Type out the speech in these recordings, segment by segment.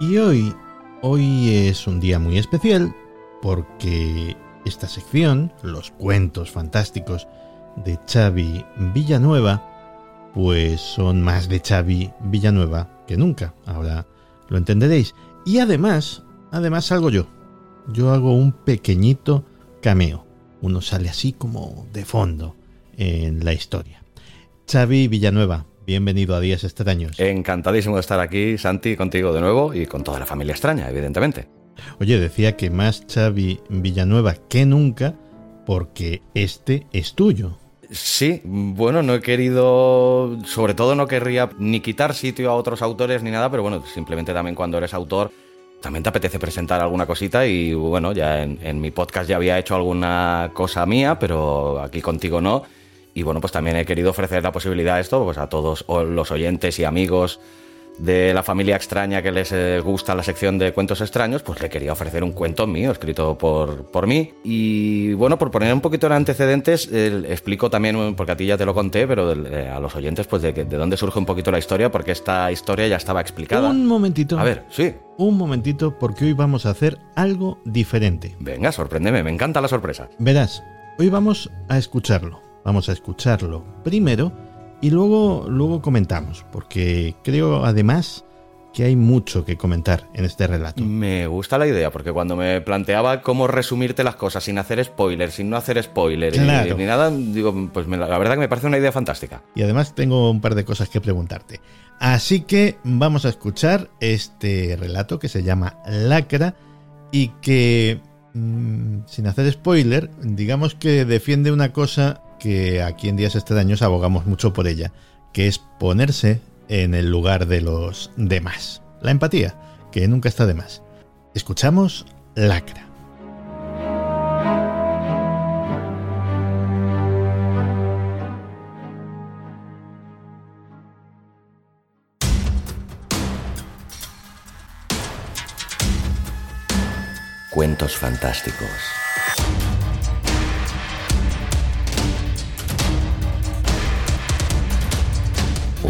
Y hoy, hoy es un día muy especial porque esta sección, los cuentos fantásticos de Xavi Villanueva, pues son más de Xavi Villanueva que nunca. Ahora lo entenderéis. Y además, además salgo yo. Yo hago un pequeñito cameo. Uno sale así como de fondo en la historia. Xavi Villanueva, bienvenido a Días Extraños. Encantadísimo de estar aquí, Santi, contigo de nuevo y con toda la familia extraña, evidentemente. Oye, decía que más Xavi Villanueva que nunca porque este es tuyo. Sí, bueno, no he querido, sobre todo no querría ni quitar sitio a otros autores ni nada, pero bueno, simplemente también cuando eres autor, también te apetece presentar alguna cosita y bueno, ya en, mi podcast ya había hecho alguna cosa mía, pero aquí contigo no. Y bueno, pues también he querido ofrecer la posibilidad de esto pues a todos los oyentes y amigos de la familia extraña que les eh, gusta la sección de cuentos extraños, pues le quería ofrecer un cuento mío, escrito por, por mí. Y bueno, por poner un poquito en antecedentes, eh, explico también, porque a ti ya te lo conté, pero eh, a los oyentes, pues de, de dónde surge un poquito la historia, porque esta historia ya estaba explicada. Un momentito. A ver, sí. Un momentito porque hoy vamos a hacer algo diferente. Venga, sorpréndeme, me encanta la sorpresa. Verás, hoy vamos a escucharlo. Vamos a escucharlo primero y luego, luego comentamos, porque creo además que hay mucho que comentar en este relato. Me gusta la idea, porque cuando me planteaba cómo resumirte las cosas sin hacer spoilers, sin no hacer spoilers Claro. ni nada, digo, pues me la, la verdad que me parece una idea fantástica. Y además tengo un par de cosas que preguntarte. Así que vamos a escuchar este relato que se llama Lacra y que, mm, sin hacer spoiler, digamos que defiende una cosa que aquí en Días Extraños abogamos mucho por ella, que es ponerse en el lugar de los demás. La empatía, que nunca está de más. Escuchamos Lacra. Cuentos fantásticos.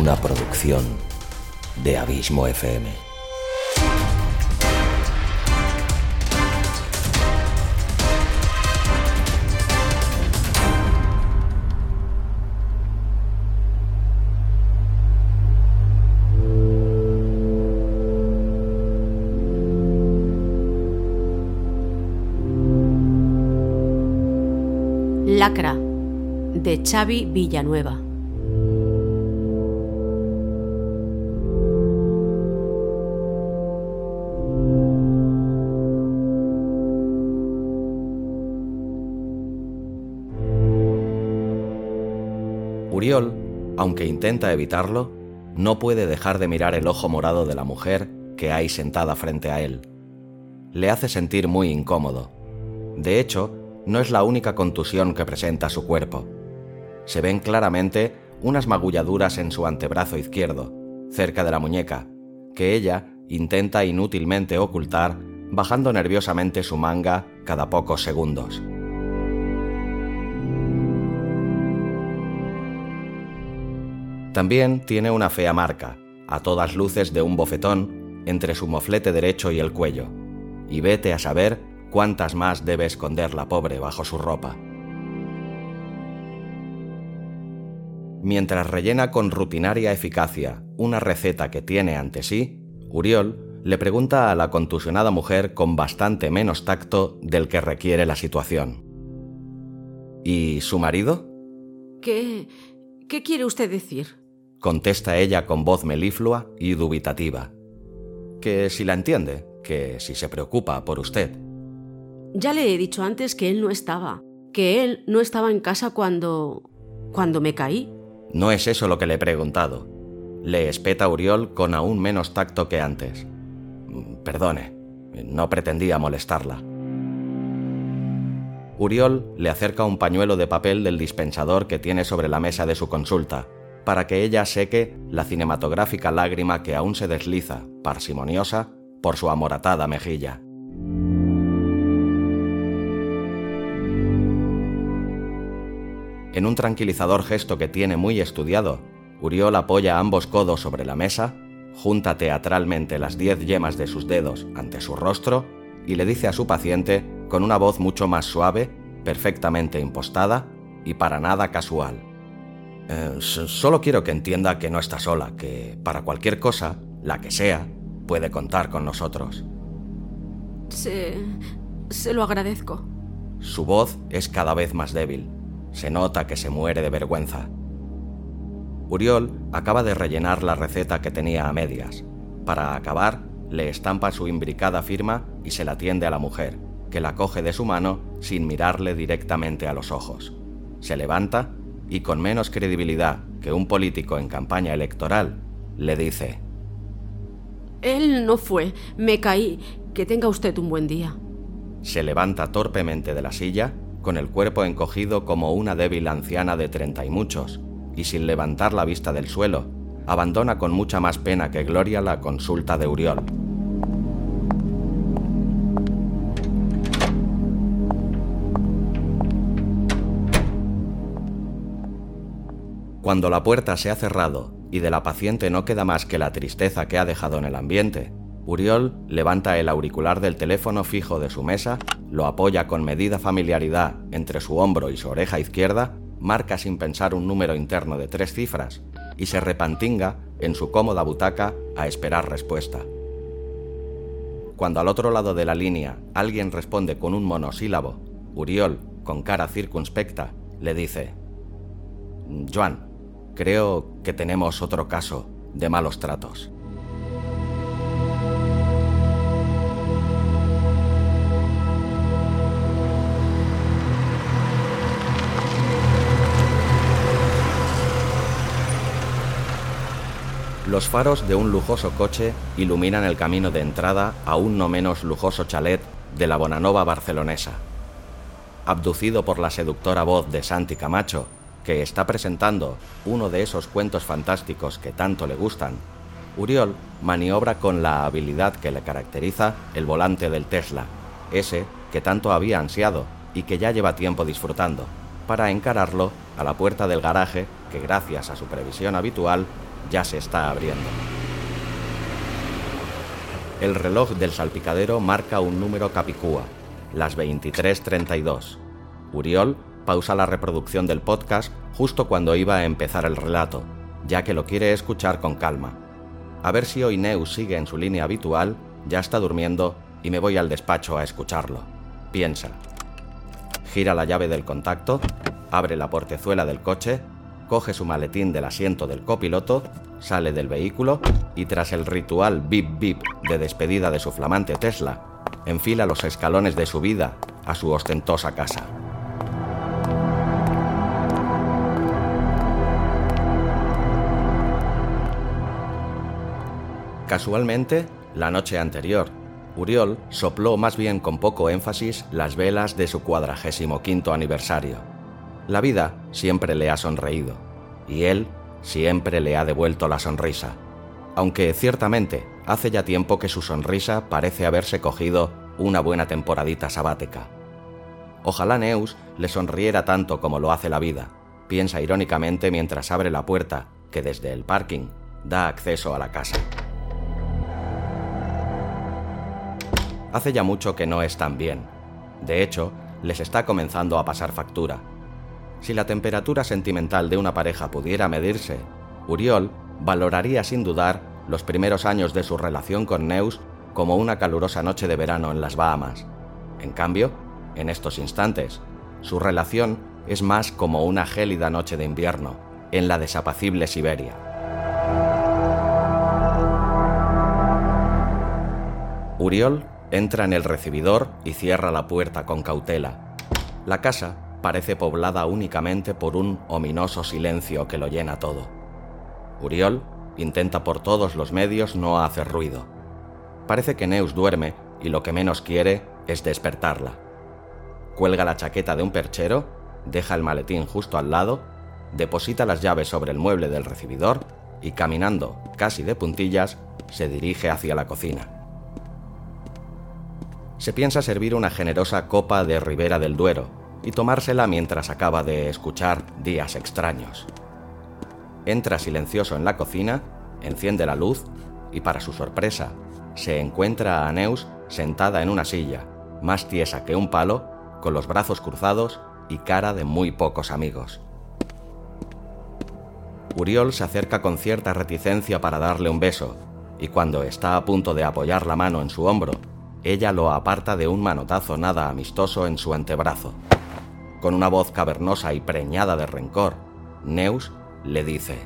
Una producción de Abismo FM. Lacra, de Xavi Villanueva. Uriol, aunque intenta evitarlo, no puede dejar de mirar el ojo morado de la mujer que hay sentada frente a él. Le hace sentir muy incómodo. De hecho, no es la única contusión que presenta su cuerpo. Se ven claramente unas magulladuras en su antebrazo izquierdo, cerca de la muñeca, que ella intenta inútilmente ocultar bajando nerviosamente su manga cada pocos segundos. También tiene una fea marca, a todas luces de un bofetón, entre su moflete derecho y el cuello, y vete a saber cuántas más debe esconder la pobre bajo su ropa. Mientras rellena con rutinaria eficacia una receta que tiene ante sí, Uriol le pregunta a la contusionada mujer con bastante menos tacto del que requiere la situación. ¿Y su marido? ¿Qué... qué quiere usted decir? Contesta ella con voz meliflua y dubitativa. Que si la entiende, que si se preocupa por usted. Ya le he dicho antes que él no estaba, que él no estaba en casa cuando... cuando me caí. No es eso lo que le he preguntado. Le espeta Uriol con aún menos tacto que antes. Perdone, no pretendía molestarla. Uriol le acerca un pañuelo de papel del dispensador que tiene sobre la mesa de su consulta, para que ella seque la cinematográfica lágrima que aún se desliza, parsimoniosa, por su amoratada mejilla. En un tranquilizador gesto que tiene muy estudiado, Uriol apoya ambos codos sobre la mesa, junta teatralmente las diez yemas de sus dedos ante su rostro y le dice a su paciente, con una voz mucho más suave, perfectamente impostada y para nada casual. Eh, solo quiero que entienda que no está sola, que para cualquier cosa, la que sea, puede contar con nosotros. Se... se lo agradezco. Su voz es cada vez más débil. Se nota que se muere de vergüenza. Uriol acaba de rellenar la receta que tenía a medias. Para acabar, le estampa su imbricada firma y se la tiende a la mujer, que la coge de su mano sin mirarle directamente a los ojos. Se levanta y con menos credibilidad que un político en campaña electoral, le dice, Él no fue, me caí, que tenga usted un buen día. Se levanta torpemente de la silla, con el cuerpo encogido como una débil anciana de treinta y muchos, y sin levantar la vista del suelo, abandona con mucha más pena que gloria la consulta de Uriol. Cuando la puerta se ha cerrado y de la paciente no queda más que la tristeza que ha dejado en el ambiente, Uriol levanta el auricular del teléfono fijo de su mesa, lo apoya con medida familiaridad entre su hombro y su oreja izquierda, marca sin pensar un número interno de tres cifras y se repantinga en su cómoda butaca a esperar respuesta. Cuando al otro lado de la línea alguien responde con un monosílabo, Uriol, con cara circunspecta, le dice, Joan, creo que tenemos otro caso de malos tratos. Los faros de un lujoso coche iluminan el camino de entrada a un no menos lujoso chalet de la Bonanova barcelonesa. Abducido por la seductora voz de Santi Camacho, que está presentando uno de esos cuentos fantásticos que tanto le gustan, Uriol maniobra con la habilidad que le caracteriza el volante del Tesla, ese que tanto había ansiado y que ya lleva tiempo disfrutando, para encararlo a la puerta del garaje que gracias a su previsión habitual ya se está abriendo. El reloj del salpicadero marca un número capicúa, las 23.32. Uriol pausa la reproducción del podcast justo cuando iba a empezar el relato, ya que lo quiere escuchar con calma. A ver si hoy Neus sigue en su línea habitual, ya está durmiendo y me voy al despacho a escucharlo. Piensa. Gira la llave del contacto, abre la portezuela del coche, coge su maletín del asiento del copiloto, sale del vehículo y tras el ritual bip bip de despedida de su flamante Tesla, enfila los escalones de su vida a su ostentosa casa. Casualmente, la noche anterior, Uriol sopló más bien con poco énfasis las velas de su cuadragésimo quinto aniversario. La vida siempre le ha sonreído, y él siempre le ha devuelto la sonrisa, aunque ciertamente hace ya tiempo que su sonrisa parece haberse cogido una buena temporadita sabática. Ojalá Neus le sonriera tanto como lo hace la vida, piensa irónicamente mientras abre la puerta que desde el parking da acceso a la casa. Hace ya mucho que no están bien. De hecho, les está comenzando a pasar factura. Si la temperatura sentimental de una pareja pudiera medirse, Uriol valoraría sin dudar los primeros años de su relación con Neus como una calurosa noche de verano en las Bahamas. En cambio, en estos instantes, su relación es más como una gélida noche de invierno en la desapacible Siberia. Uriol entra en el recibidor y cierra la puerta con cautela. La casa parece poblada únicamente por un ominoso silencio que lo llena todo. Uriol intenta por todos los medios no hacer ruido. Parece que Neus duerme y lo que menos quiere es despertarla. Cuelga la chaqueta de un perchero, deja el maletín justo al lado, deposita las llaves sobre el mueble del recibidor y caminando, casi de puntillas, se dirige hacia la cocina. Se piensa servir una generosa copa de Ribera del Duero, y tomársela mientras acaba de escuchar días extraños. Entra silencioso en la cocina, enciende la luz y para su sorpresa se encuentra a Neus sentada en una silla, más tiesa que un palo, con los brazos cruzados y cara de muy pocos amigos. Uriol se acerca con cierta reticencia para darle un beso, y cuando está a punto de apoyar la mano en su hombro, ella lo aparta de un manotazo nada amistoso en su antebrazo. Con una voz cavernosa y preñada de rencor, Neus le dice: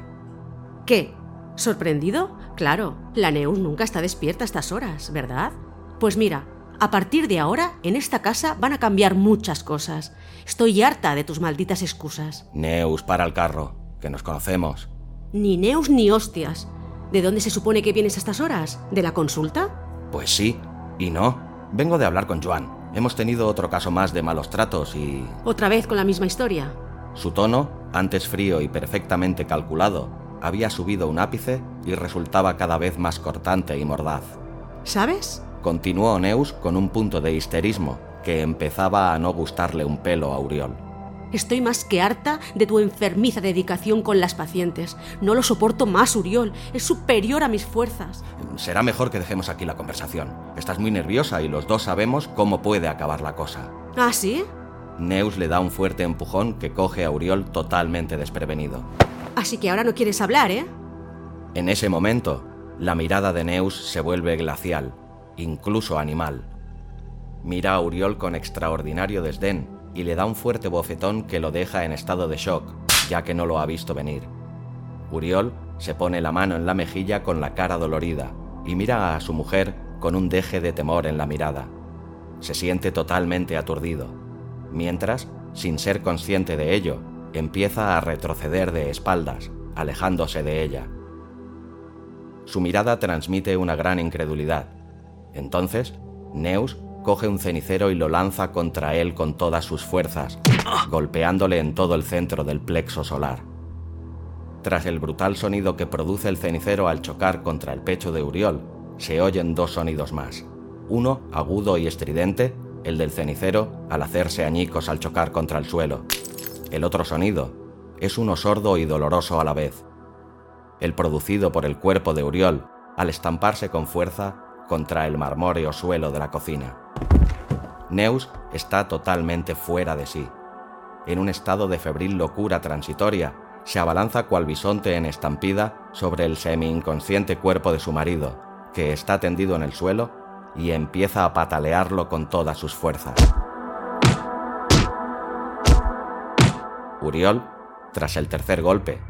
¿Qué? ¿Sorprendido? Claro, la Neus nunca está despierta a estas horas, ¿verdad? Pues mira, a partir de ahora, en esta casa van a cambiar muchas cosas. Estoy harta de tus malditas excusas. Neus, para el carro, que nos conocemos. Ni Neus ni hostias. ¿De dónde se supone que vienes a estas horas? ¿De la consulta? Pues sí, y no. Vengo de hablar con Joan. Hemos tenido otro caso más de malos tratos y... Otra vez con la misma historia. Su tono, antes frío y perfectamente calculado, había subido un ápice y resultaba cada vez más cortante y mordaz. ¿Sabes? Continuó Neus con un punto de histerismo que empezaba a no gustarle un pelo a Uriol. Estoy más que harta de tu enfermiza dedicación con las pacientes. No lo soporto más, Uriol. Es superior a mis fuerzas. Será mejor que dejemos aquí la conversación. Estás muy nerviosa y los dos sabemos cómo puede acabar la cosa. ¿Ah, sí? Neus le da un fuerte empujón que coge a Uriol totalmente desprevenido. Así que ahora no quieres hablar, ¿eh? En ese momento, la mirada de Neus se vuelve glacial, incluso animal. Mira a Uriol con extraordinario desdén y le da un fuerte bofetón que lo deja en estado de shock, ya que no lo ha visto venir. Uriol se pone la mano en la mejilla con la cara dolorida y mira a su mujer con un deje de temor en la mirada. Se siente totalmente aturdido, mientras, sin ser consciente de ello, empieza a retroceder de espaldas, alejándose de ella. Su mirada transmite una gran incredulidad. Entonces, Neus coge un cenicero y lo lanza contra él con todas sus fuerzas, golpeándole en todo el centro del plexo solar. Tras el brutal sonido que produce el cenicero al chocar contra el pecho de Uriol, se oyen dos sonidos más. Uno, agudo y estridente, el del cenicero al hacerse añicos al chocar contra el suelo. El otro sonido es uno sordo y doloroso a la vez. El producido por el cuerpo de Uriol al estamparse con fuerza contra el marmóreo suelo de la cocina. Neus está totalmente fuera de sí. En un estado de febril locura transitoria, se abalanza cual bisonte en estampida sobre el semi-inconsciente cuerpo de su marido, que está tendido en el suelo, y empieza a patalearlo con todas sus fuerzas. Uriol, tras el tercer golpe,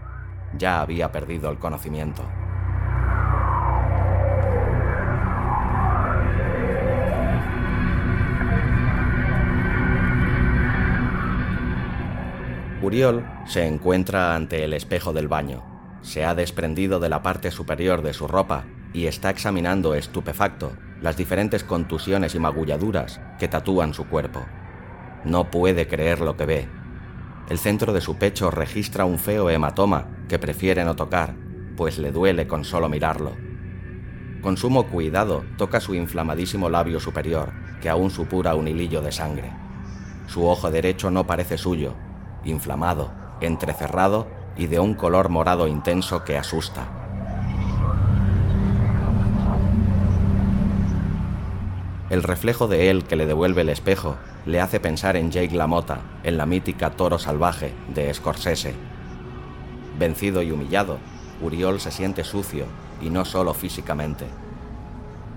ya había perdido el conocimiento. Uriol se encuentra ante el espejo del baño. Se ha desprendido de la parte superior de su ropa y está examinando estupefacto las diferentes contusiones y magulladuras que tatúan su cuerpo. No puede creer lo que ve. El centro de su pecho registra un feo hematoma que prefiere no tocar, pues le duele con solo mirarlo. Con sumo cuidado toca su inflamadísimo labio superior, que aún supura un hilillo de sangre. Su ojo derecho no parece suyo, inflamado, entrecerrado y de un color morado intenso que asusta. El reflejo de él que le devuelve el espejo le hace pensar en Jake LaMotta, en la mítica Toro Salvaje de Scorsese. Vencido y humillado, Uriol se siente sucio, y no solo físicamente.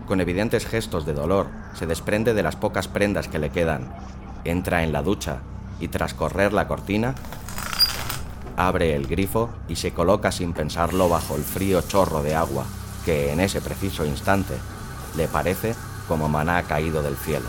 Con evidentes gestos de dolor, se desprende de las pocas prendas que le quedan, entra en la ducha y tras correr la cortina, abre el grifo y se coloca sin pensarlo bajo el frío chorro de agua que en ese preciso instante le parece como maná caído del cielo.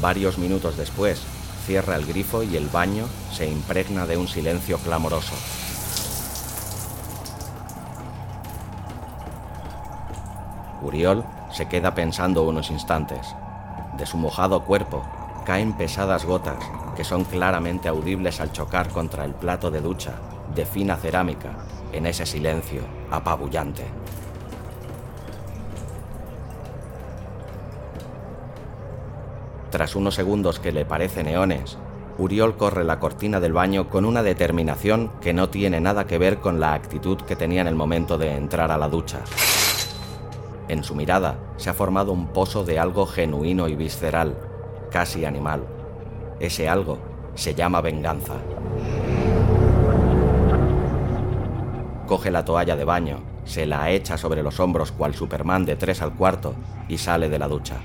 Varios minutos después, cierra el grifo y el baño se impregna de un silencio clamoroso. Uriol se queda pensando unos instantes. De su mojado cuerpo caen pesadas gotas que son claramente audibles al chocar contra el plato de ducha de fina cerámica en ese silencio apabullante. Tras unos segundos que le parecen eones, Uriol corre la cortina del baño con una determinación que no tiene nada que ver con la actitud que tenía en el momento de entrar a la ducha. En su mirada se ha formado un pozo de algo genuino y visceral, casi animal. Ese algo se llama venganza. Coge la toalla de baño, se la echa sobre los hombros cual Superman de tres al cuarto y sale de la ducha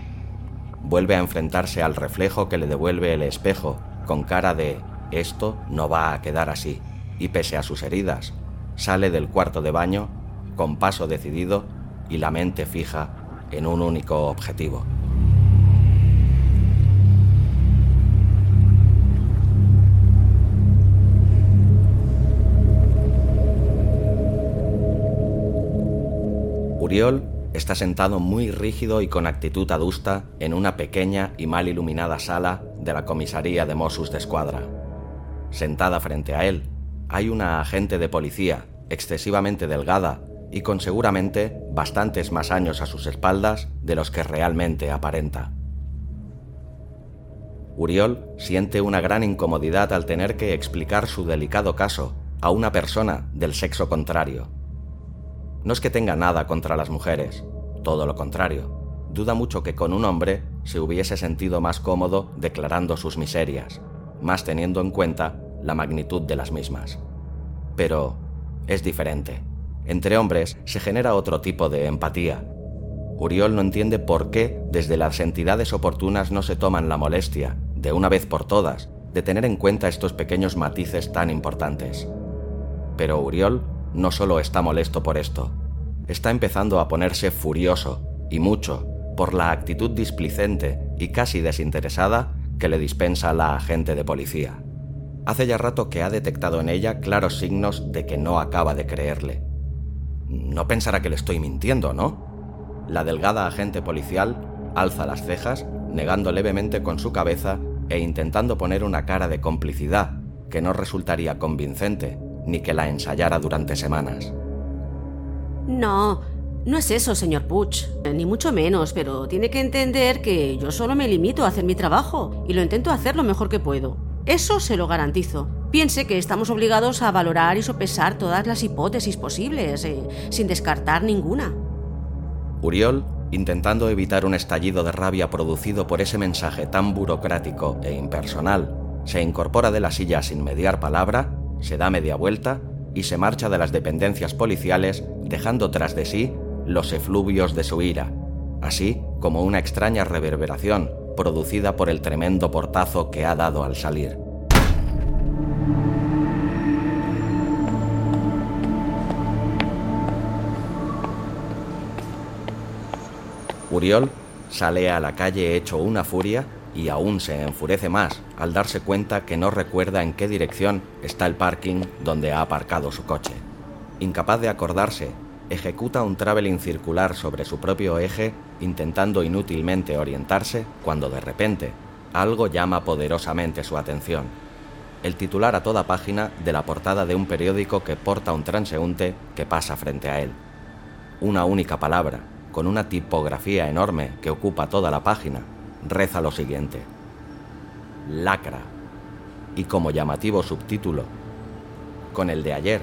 vuelve a enfrentarse al reflejo que le devuelve el espejo, con cara de esto no va a quedar así, y pese a sus heridas, sale del cuarto de baño con paso decidido y la mente fija en un único objetivo. Uriol está sentado muy rígido y con actitud adusta en una pequeña y mal iluminada sala de la comisaría de Mossus de Escuadra. Sentada frente a él, hay una agente de policía excesivamente delgada y con seguramente bastantes más años a sus espaldas de los que realmente aparenta. Uriol siente una gran incomodidad al tener que explicar su delicado caso a una persona del sexo contrario no es que tenga nada contra las mujeres, todo lo contrario. Duda mucho que con un hombre se hubiese sentido más cómodo declarando sus miserias, más teniendo en cuenta la magnitud de las mismas. Pero es diferente. Entre hombres se genera otro tipo de empatía. Uriol no entiende por qué desde las entidades oportunas no se toman la molestia, de una vez por todas, de tener en cuenta estos pequeños matices tan importantes. Pero Uriol no solo está molesto por esto, está empezando a ponerse furioso, y mucho, por la actitud displicente y casi desinteresada que le dispensa la agente de policía. Hace ya rato que ha detectado en ella claros signos de que no acaba de creerle. No pensará que le estoy mintiendo, ¿no? La delgada agente policial alza las cejas, negando levemente con su cabeza e intentando poner una cara de complicidad que no resultaría convincente ni que la ensayara durante semanas. No, no es eso, señor Puch, ni mucho menos, pero tiene que entender que yo solo me limito a hacer mi trabajo y lo intento hacer lo mejor que puedo. Eso se lo garantizo. Piense que estamos obligados a valorar y sopesar todas las hipótesis posibles, eh, sin descartar ninguna. Uriol, intentando evitar un estallido de rabia producido por ese mensaje tan burocrático e impersonal, se incorpora de la silla sin mediar palabra se da media vuelta y se marcha de las dependencias policiales dejando tras de sí los efluvios de su ira, así como una extraña reverberación producida por el tremendo portazo que ha dado al salir. Uriol sale a la calle hecho una furia y aún se enfurece más al darse cuenta que no recuerda en qué dirección está el parking donde ha aparcado su coche. Incapaz de acordarse, ejecuta un traveling circular sobre su propio eje intentando inútilmente orientarse cuando de repente algo llama poderosamente su atención. El titular a toda página de la portada de un periódico que porta un transeúnte que pasa frente a él. Una única palabra, con una tipografía enorme que ocupa toda la página, reza lo siguiente. Lacra. Y como llamativo subtítulo, con el de ayer,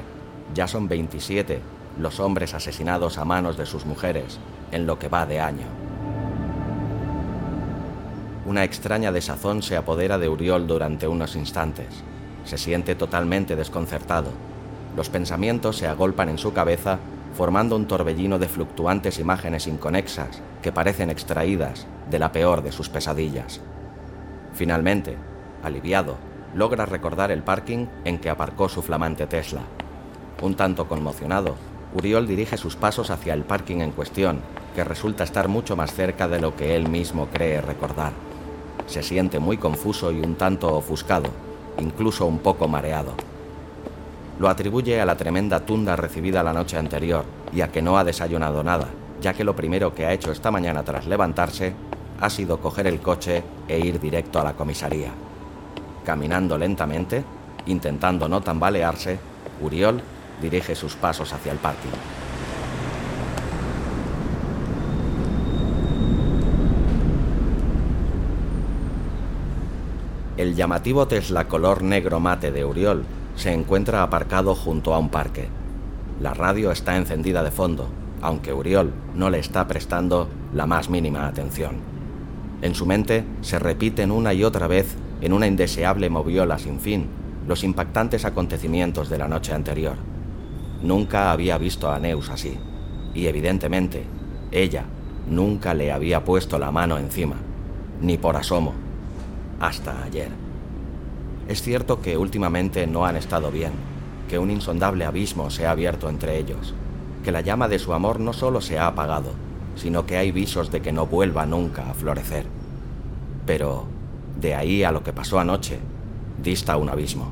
ya son 27 los hombres asesinados a manos de sus mujeres en lo que va de año. Una extraña desazón se apodera de Uriol durante unos instantes. Se siente totalmente desconcertado. Los pensamientos se agolpan en su cabeza formando un torbellino de fluctuantes imágenes inconexas que parecen extraídas de la peor de sus pesadillas. Finalmente, aliviado, logra recordar el parking en que aparcó su flamante Tesla. Un tanto conmocionado, Uriol dirige sus pasos hacia el parking en cuestión, que resulta estar mucho más cerca de lo que él mismo cree recordar. Se siente muy confuso y un tanto ofuscado, incluso un poco mareado. Lo atribuye a la tremenda tunda recibida la noche anterior y a que no ha desayunado nada, ya que lo primero que ha hecho esta mañana tras levantarse ha sido coger el coche e ir directo a la comisaría. Caminando lentamente, intentando no tambalearse, Uriol dirige sus pasos hacia el parking. El llamativo Tesla color negro mate de Uriol se encuentra aparcado junto a un parque. La radio está encendida de fondo, aunque Uriol no le está prestando la más mínima atención. En su mente se repiten una y otra vez, en una indeseable moviola sin fin, los impactantes acontecimientos de la noche anterior. Nunca había visto a Neus así, y evidentemente, ella nunca le había puesto la mano encima, ni por asomo, hasta ayer. Es cierto que últimamente no han estado bien, que un insondable abismo se ha abierto entre ellos, que la llama de su amor no solo se ha apagado, sino que hay visos de que no vuelva nunca a florecer. Pero de ahí a lo que pasó anoche, dista un abismo.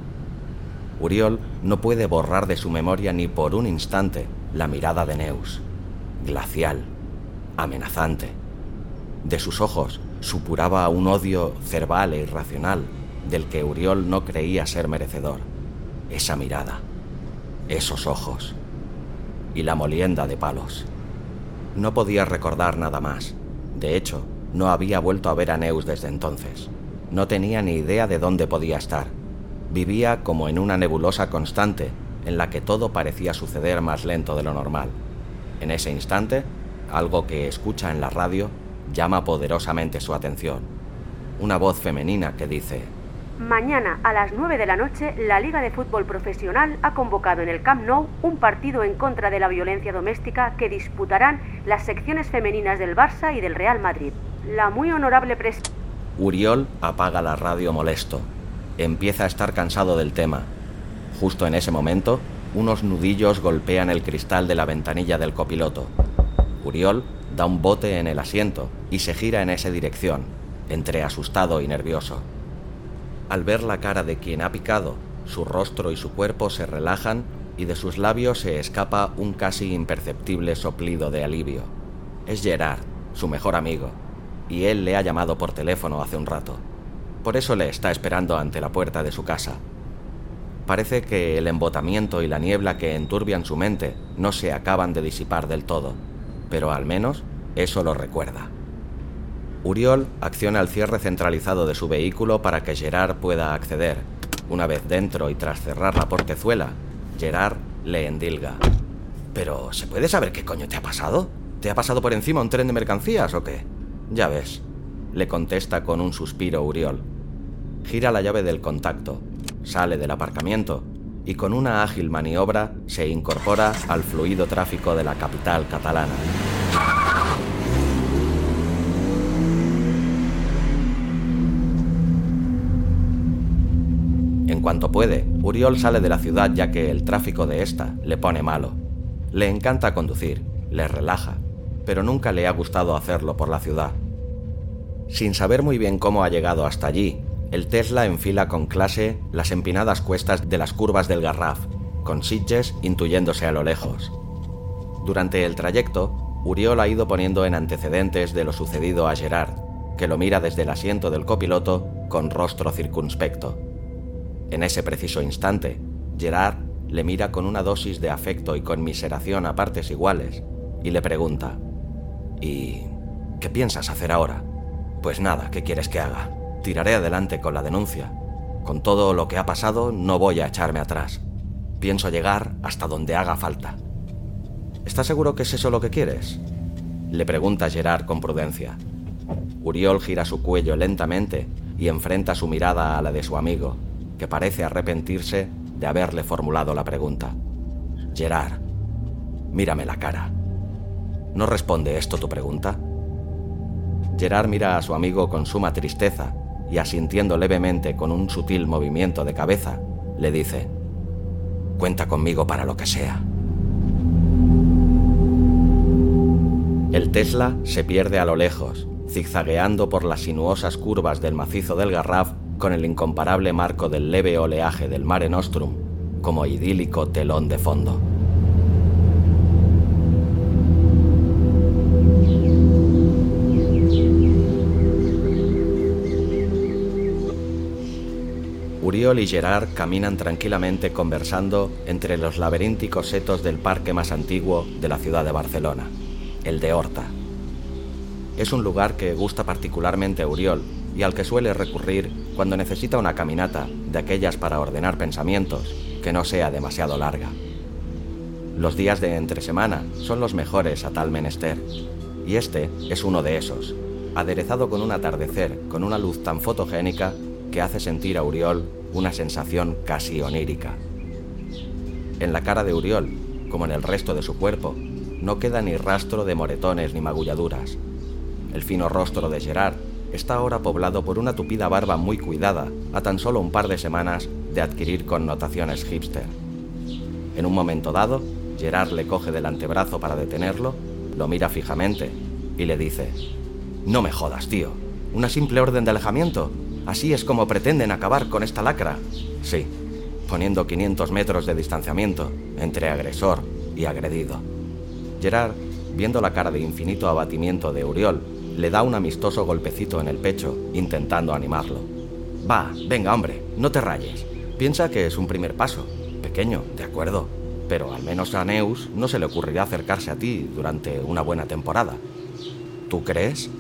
Uriol no puede borrar de su memoria ni por un instante la mirada de Neus, glacial, amenazante. De sus ojos supuraba un odio cerval e irracional del que Uriol no creía ser merecedor. Esa mirada, esos ojos y la molienda de palos. No podía recordar nada más. De hecho, no había vuelto a ver a Neus desde entonces. No tenía ni idea de dónde podía estar vivía como en una nebulosa constante en la que todo parecía suceder más lento de lo normal. En ese instante, algo que escucha en la radio llama poderosamente su atención. Una voz femenina que dice, Mañana a las 9 de la noche, la Liga de Fútbol Profesional ha convocado en el Camp Nou un partido en contra de la violencia doméstica que disputarán las secciones femeninas del Barça y del Real Madrid. La muy honorable pres... Uriol apaga la radio molesto empieza a estar cansado del tema. Justo en ese momento, unos nudillos golpean el cristal de la ventanilla del copiloto. Uriol da un bote en el asiento y se gira en esa dirección, entre asustado y nervioso. Al ver la cara de quien ha picado, su rostro y su cuerpo se relajan y de sus labios se escapa un casi imperceptible soplido de alivio. Es Gerard, su mejor amigo, y él le ha llamado por teléfono hace un rato. Por eso le está esperando ante la puerta de su casa. Parece que el embotamiento y la niebla que enturbian su mente no se acaban de disipar del todo, pero al menos eso lo recuerda. Uriol acciona el cierre centralizado de su vehículo para que Gerard pueda acceder. Una vez dentro y tras cerrar la portezuela, Gerard le endilga. Pero, ¿se puede saber qué coño te ha pasado? ¿Te ha pasado por encima un tren de mercancías o qué? Ya ves, le contesta con un suspiro Uriol gira la llave del contacto, sale del aparcamiento y con una ágil maniobra se incorpora al fluido tráfico de la capital catalana. Cuanto puede, Uriol sale de la ciudad ya que el tráfico de esta le pone malo. Le encanta conducir, le relaja, pero nunca le ha gustado hacerlo por la ciudad. Sin saber muy bien cómo ha llegado hasta allí, el Tesla enfila con clase las empinadas cuestas de las curvas del Garraf, con Sitges intuyéndose a lo lejos. Durante el trayecto, Uriol ha ido poniendo en antecedentes de lo sucedido a Gerard, que lo mira desde el asiento del copiloto con rostro circunspecto. En ese preciso instante, Gerard le mira con una dosis de afecto y conmiseración a partes iguales y le pregunta, ¿Y qué piensas hacer ahora? Pues nada, ¿qué quieres que haga? tiraré adelante con la denuncia. Con todo lo que ha pasado, no voy a echarme atrás. Pienso llegar hasta donde haga falta. ¿Estás seguro que es eso lo que quieres? Le pregunta Gerard con prudencia. Uriol gira su cuello lentamente y enfrenta su mirada a la de su amigo, que parece arrepentirse de haberle formulado la pregunta. Gerard, mírame la cara. ¿No responde esto tu pregunta? Gerard mira a su amigo con suma tristeza y asintiendo levemente con un sutil movimiento de cabeza, le dice, Cuenta conmigo para lo que sea. El Tesla se pierde a lo lejos, zigzagueando por las sinuosas curvas del macizo del Garraf con el incomparable marco del leve oleaje del Mare Nostrum como idílico telón de fondo. Uriol y Gerard caminan tranquilamente conversando entre los laberínticos setos del parque más antiguo de la ciudad de Barcelona, el de Horta. Es un lugar que gusta particularmente a Uriol y al que suele recurrir cuando necesita una caminata de aquellas para ordenar pensamientos que no sea demasiado larga. Los días de entre semana son los mejores a tal menester, y este es uno de esos, aderezado con un atardecer con una luz tan fotogénica que hace sentir a Uriol una sensación casi onírica. En la cara de Uriol, como en el resto de su cuerpo, no queda ni rastro de moretones ni magulladuras. El fino rostro de Gerard está ahora poblado por una tupida barba muy cuidada, a tan solo un par de semanas de adquirir connotaciones hipster. En un momento dado, Gerard le coge del antebrazo para detenerlo, lo mira fijamente y le dice, No me jodas, tío. ¿Una simple orden de alejamiento? Así es como pretenden acabar con esta lacra. Sí, poniendo 500 metros de distanciamiento entre agresor y agredido. Gerard, viendo la cara de infinito abatimiento de Uriol, le da un amistoso golpecito en el pecho, intentando animarlo. Va, venga hombre, no te rayes. Piensa que es un primer paso. Pequeño, de acuerdo. Pero al menos a Neus no se le ocurrirá acercarse a ti durante una buena temporada. ¿Tú crees?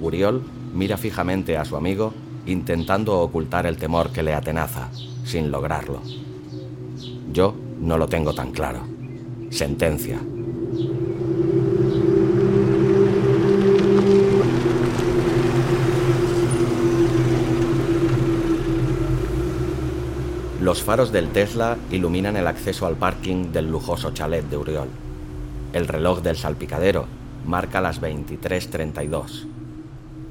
Uriol mira fijamente a su amigo, intentando ocultar el temor que le atenaza, sin lograrlo. Yo no lo tengo tan claro. Sentencia. Los faros del Tesla iluminan el acceso al parking del lujoso chalet de Uriol. El reloj del salpicadero marca las 23.32.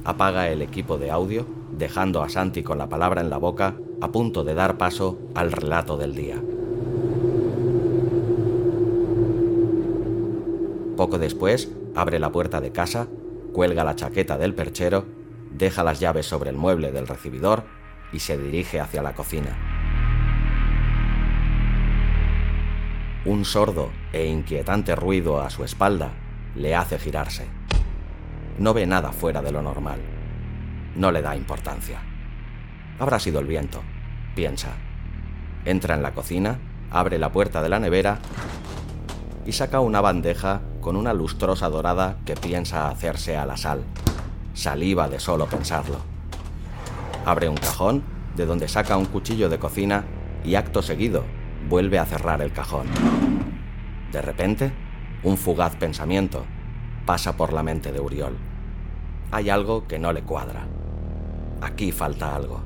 Apaga el equipo de audio, dejando a Santi con la palabra en la boca, a punto de dar paso al relato del día. Poco después, abre la puerta de casa, cuelga la chaqueta del perchero, deja las llaves sobre el mueble del recibidor y se dirige hacia la cocina. Un sordo e inquietante ruido a su espalda le hace girarse. No ve nada fuera de lo normal. No le da importancia. Habrá sido el viento, piensa. Entra en la cocina, abre la puerta de la nevera y saca una bandeja con una lustrosa dorada que piensa hacerse a la sal. Saliva de solo pensarlo. Abre un cajón, de donde saca un cuchillo de cocina y acto seguido vuelve a cerrar el cajón. De repente, un fugaz pensamiento pasa por la mente de Uriol. Hay algo que no le cuadra. Aquí falta algo.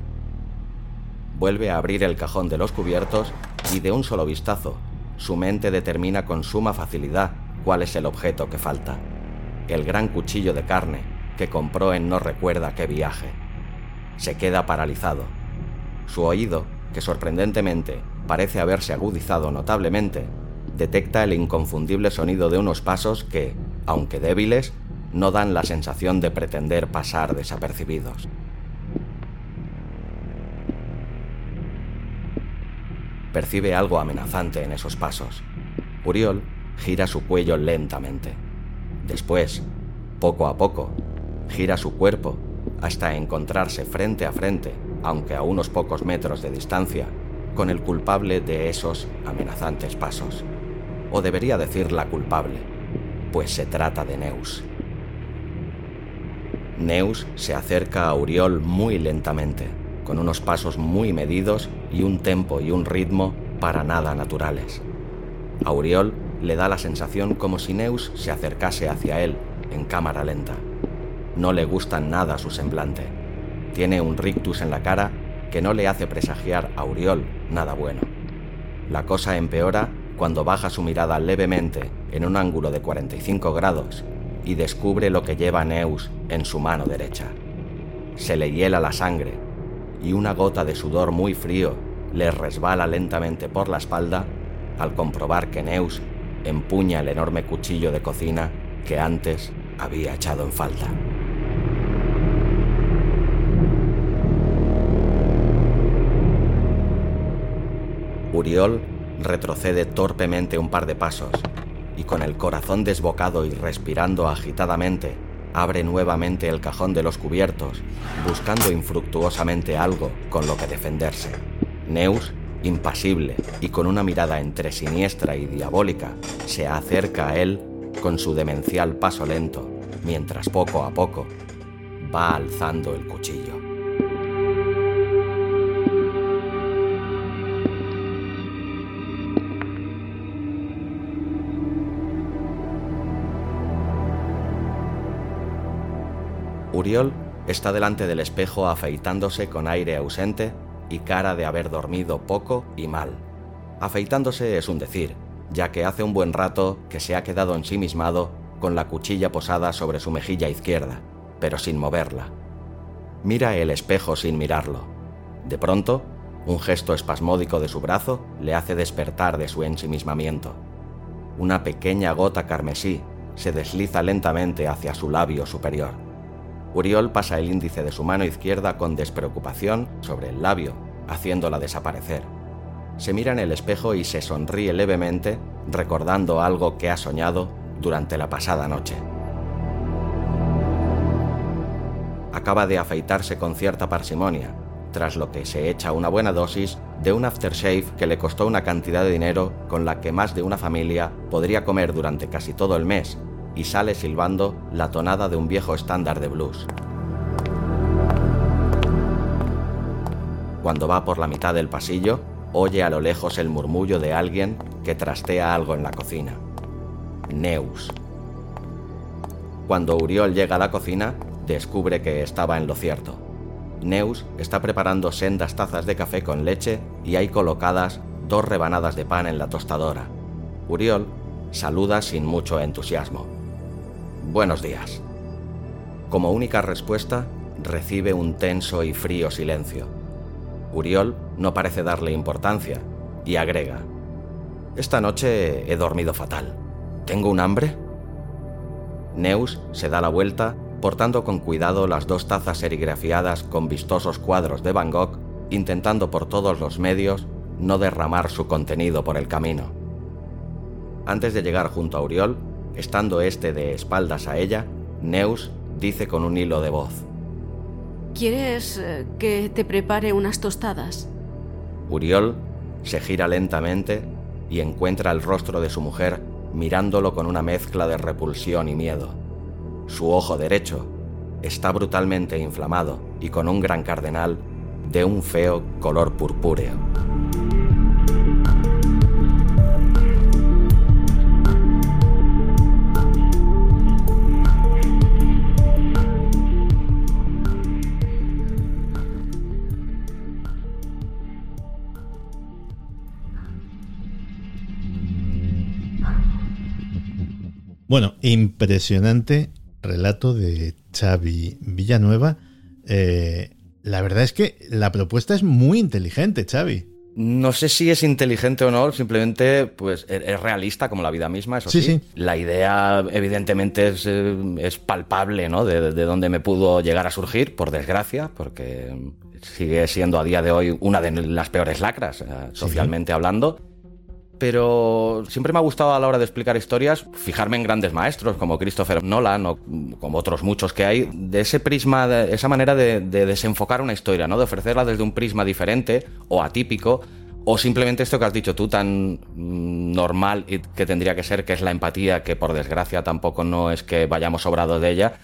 Vuelve a abrir el cajón de los cubiertos y de un solo vistazo, su mente determina con suma facilidad cuál es el objeto que falta. El gran cuchillo de carne que compró en no recuerda qué viaje. Se queda paralizado. Su oído, que sorprendentemente parece haberse agudizado notablemente, detecta el inconfundible sonido de unos pasos que, aunque débiles, no dan la sensación de pretender pasar desapercibidos. Percibe algo amenazante en esos pasos. Uriol gira su cuello lentamente. Después, poco a poco, gira su cuerpo hasta encontrarse frente a frente, aunque a unos pocos metros de distancia, con el culpable de esos amenazantes pasos. O debería decir la culpable, pues se trata de Neus. Neus se acerca a Uriol muy lentamente, con unos pasos muy medidos y un tempo y un ritmo para nada naturales. A Uriol le da la sensación como si Neus se acercase hacia él en cámara lenta. No le gusta nada su semblante. Tiene un rictus en la cara que no le hace presagiar a Uriol nada bueno. La cosa empeora cuando baja su mirada levemente en un ángulo de 45 grados y descubre lo que lleva Neus en su mano derecha. Se le hiela la sangre y una gota de sudor muy frío le resbala lentamente por la espalda al comprobar que Neus empuña el enorme cuchillo de cocina que antes había echado en falta. Uriol retrocede torpemente un par de pasos y con el corazón desbocado y respirando agitadamente, abre nuevamente el cajón de los cubiertos, buscando infructuosamente algo con lo que defenderse. Neus, impasible y con una mirada entre siniestra y diabólica, se acerca a él con su demencial paso lento, mientras poco a poco va alzando el cuchillo. Uriol está delante del espejo afeitándose con aire ausente y cara de haber dormido poco y mal. Afeitándose es un decir, ya que hace un buen rato que se ha quedado ensimismado con la cuchilla posada sobre su mejilla izquierda, pero sin moverla. Mira el espejo sin mirarlo. De pronto, un gesto espasmódico de su brazo le hace despertar de su ensimismamiento. Una pequeña gota carmesí se desliza lentamente hacia su labio superior. Uriol pasa el índice de su mano izquierda con despreocupación sobre el labio, haciéndola desaparecer. Se mira en el espejo y se sonríe levemente, recordando algo que ha soñado durante la pasada noche. Acaba de afeitarse con cierta parsimonia, tras lo que se echa una buena dosis de un aftershave que le costó una cantidad de dinero con la que más de una familia podría comer durante casi todo el mes y sale silbando la tonada de un viejo estándar de blues. Cuando va por la mitad del pasillo, oye a lo lejos el murmullo de alguien que trastea algo en la cocina. Neus. Cuando Uriol llega a la cocina, descubre que estaba en lo cierto. Neus está preparando sendas tazas de café con leche y hay colocadas dos rebanadas de pan en la tostadora. Uriol saluda sin mucho entusiasmo. Buenos días. Como única respuesta, recibe un tenso y frío silencio. Uriol no parece darle importancia y agrega, Esta noche he dormido fatal. ¿Tengo un hambre? Neus se da la vuelta portando con cuidado las dos tazas serigrafiadas con vistosos cuadros de Van Gogh, intentando por todos los medios no derramar su contenido por el camino. Antes de llegar junto a Uriol, estando este de espaldas a ella, Neus dice con un hilo de voz. ¿Quieres eh, que te prepare unas tostadas? Uriol se gira lentamente y encuentra el rostro de su mujer mirándolo con una mezcla de repulsión y miedo. Su ojo derecho está brutalmente inflamado y con un gran cardenal de un feo color purpúreo. Bueno, impresionante relato de Xavi Villanueva. Eh, la verdad es que la propuesta es muy inteligente, Xavi. No sé si es inteligente o no, simplemente pues e-, es realista como la vida misma, eso sí. Sí, sí. La idea evidentemente es, eh, es palpable, ¿no? De, de dónde me pudo llegar a surgir, por desgracia, porque sigue siendo a día de hoy una de las peores lacras, eh, socialmente hablando pero siempre me ha gustado a la hora de explicar historias fijarme en grandes maestros como Christopher Nolan o como otros muchos que hay, de ese prisma, esa manera de, de desenfocar una historia, ¿no? De ofrecerla desde un prisma diferente o atípico o simplemente esto que has dicho tú tan mm, normal que tendría que ser, que es la empatía, que por desgracia tampoco no es que vayamos sobrados de ella,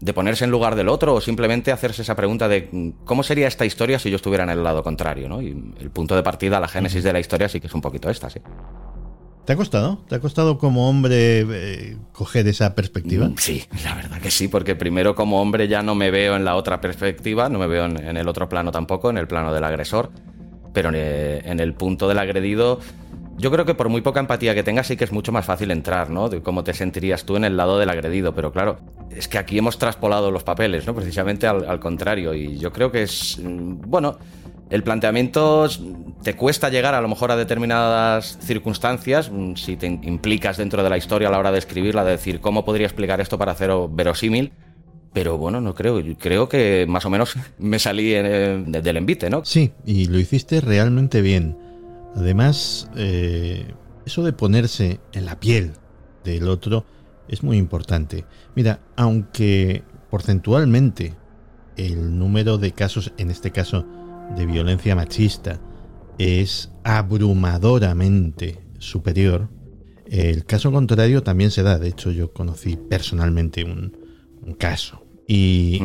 de ponerse en lugar del otro o simplemente hacerse esa pregunta de mm, cómo sería esta historia si yo estuviera en el lado contrario, ¿no? Y el punto de partida, la génesis de la historia sí que es un poquito esta, sí. ¿Te ha costado? ¿Te ha costado como hombre eh, coger esa perspectiva? Mm, sí, la verdad que sí, porque primero como hombre ya no me veo en la otra perspectiva, no me veo en, el otro plano tampoco, en el plano del agresor, pero en el punto del agredido yo creo que por muy poca empatía que tengas sí que es mucho más fácil entrar, ¿no? De cómo te sentirías tú en el lado del agredido, pero claro, es que aquí hemos traspolado los papeles, ¿no? Precisamente al, contrario, y yo creo que es, mm, bueno, el planteamiento te cuesta llegar a lo mejor a determinadas circunstancias, mm, si te implicas dentro de la historia a la hora de escribirla, de decir cómo podría explicar esto para hacerlo verosímil, pero bueno, no creo. Creo que más o menos me salí del envite, ¿no? Sí, y lo hiciste realmente bien. Además, eh, eso de ponerse en la piel del otro es muy importante. Mira, aunque porcentualmente el número de casos, en este caso de violencia machista, es abrumadoramente superior, el caso contrario también se da. De hecho, yo conocí personalmente un, un caso. Y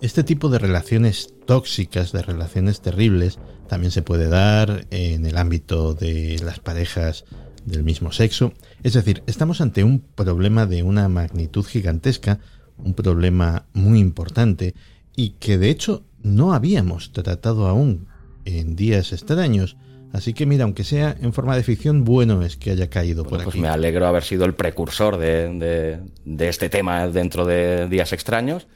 este tipo de relaciones tóxicas, de relaciones terribles, también se puede dar en el ámbito de las parejas del mismo sexo. Es decir, estamos ante un problema de una magnitud gigantesca, un problema muy importante y que de hecho no habíamos tratado aún en días extraños. Así que mira, aunque sea en forma de ficción, bueno es que haya caído por pues aquí. me alegro haber sido el precursor de, de este tema dentro de días extraños.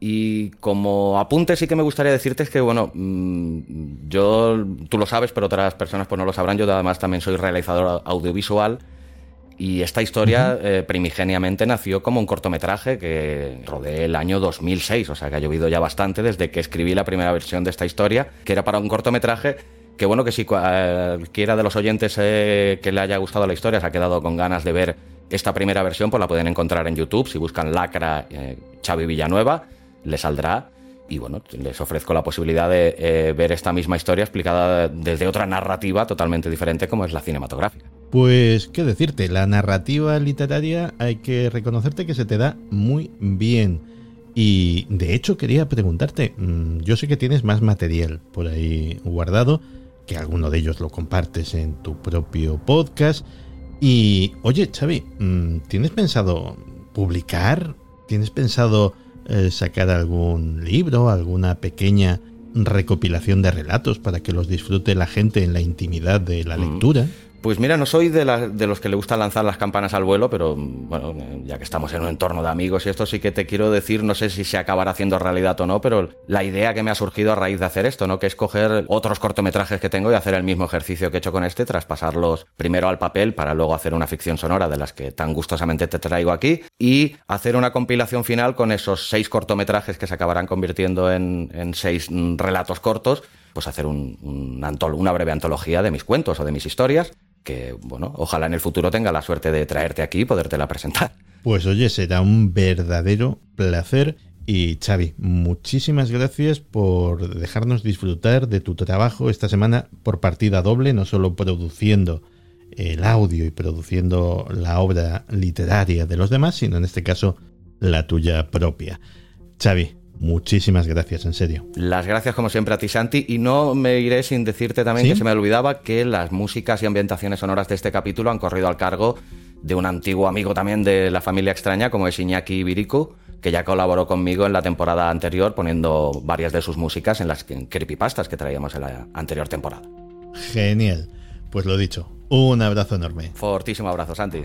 Y como apunte sí que me gustaría decirte es que, bueno, mm, yo, tú lo sabes, pero otras personas pues no lo sabrán, yo además también soy realizador audiovisual y esta historia eh, primigeniamente nació como un cortometraje que rodeé el año 2006, o sea que ha llovido ya bastante desde que escribí la primera versión de esta historia, que era para un cortometraje que bueno que si cualquiera de los oyentes eh, que le haya gustado la historia se ha quedado con ganas de ver esta primera versión, pues la pueden encontrar en YouTube si buscan Lacra eh, Villanueva le saldrá y bueno, les ofrezco la posibilidad de eh, ver esta misma historia explicada desde otra narrativa totalmente diferente como es la cinematográfica. Pues, ¿qué decirte? La narrativa literaria hay que reconocerte que se te da muy bien. Y de hecho quería preguntarte, mm, yo sé que tienes más material por ahí guardado, que alguno de ellos lo compartes en tu propio podcast. Y, oye, Xavi, mm, ¿tienes pensado publicar? ¿Tienes pensado eh, sacar algún libro, alguna pequeña recopilación de relatos para que los disfrute la gente en la intimidad de la mm. Pues mira, no soy de, los que le gusta lanzar las campanas al vuelo, pero bueno, ya que estamos en un entorno de amigos y esto sí que te quiero decir, no sé si se acabará haciendo realidad o no, pero la idea que me ha surgido a raíz de hacer esto, ¿no? Que es coger otros cortometrajes que tengo y hacer el mismo ejercicio que he hecho con este, traspasarlos primero al papel para luego hacer una ficción sonora de las que tan gustosamente te traigo aquí y hacer una compilación final con esos seis cortometrajes que se acabarán convirtiendo en, seis relatos cortos pues hacer un, una breve antología de mis cuentos o de mis historias que, bueno, ojalá en el futuro tenga la suerte de traerte aquí y podértela presentar. Pues oye, será un verdadero placer. Y Xavi, muchísimas gracias por dejarnos disfrutar de tu trabajo esta semana por partida doble, no solo produciendo el audio y produciendo la obra literaria de los demás, sino en este caso la tuya propia. Xavi, Muchísimas gracias, en serio. Las gracias como siempre a ti, Santi. Y no me iré sin decirte también que se me olvidaba que las músicas y ambientaciones sonoras de este capítulo han corrido al cargo de un antiguo amigo también de la familia extraña, como es Iñaki Biriku, que ya colaboró conmigo en la temporada anterior poniendo varias de sus músicas en las creepypastas que traíamos en la anterior temporada. Genial. Pues lo dicho, un abrazo enorme. Fortísimo abrazo, Santi.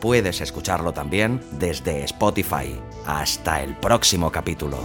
Puedes escucharlo también desde Spotify. Hasta el próximo capítulo.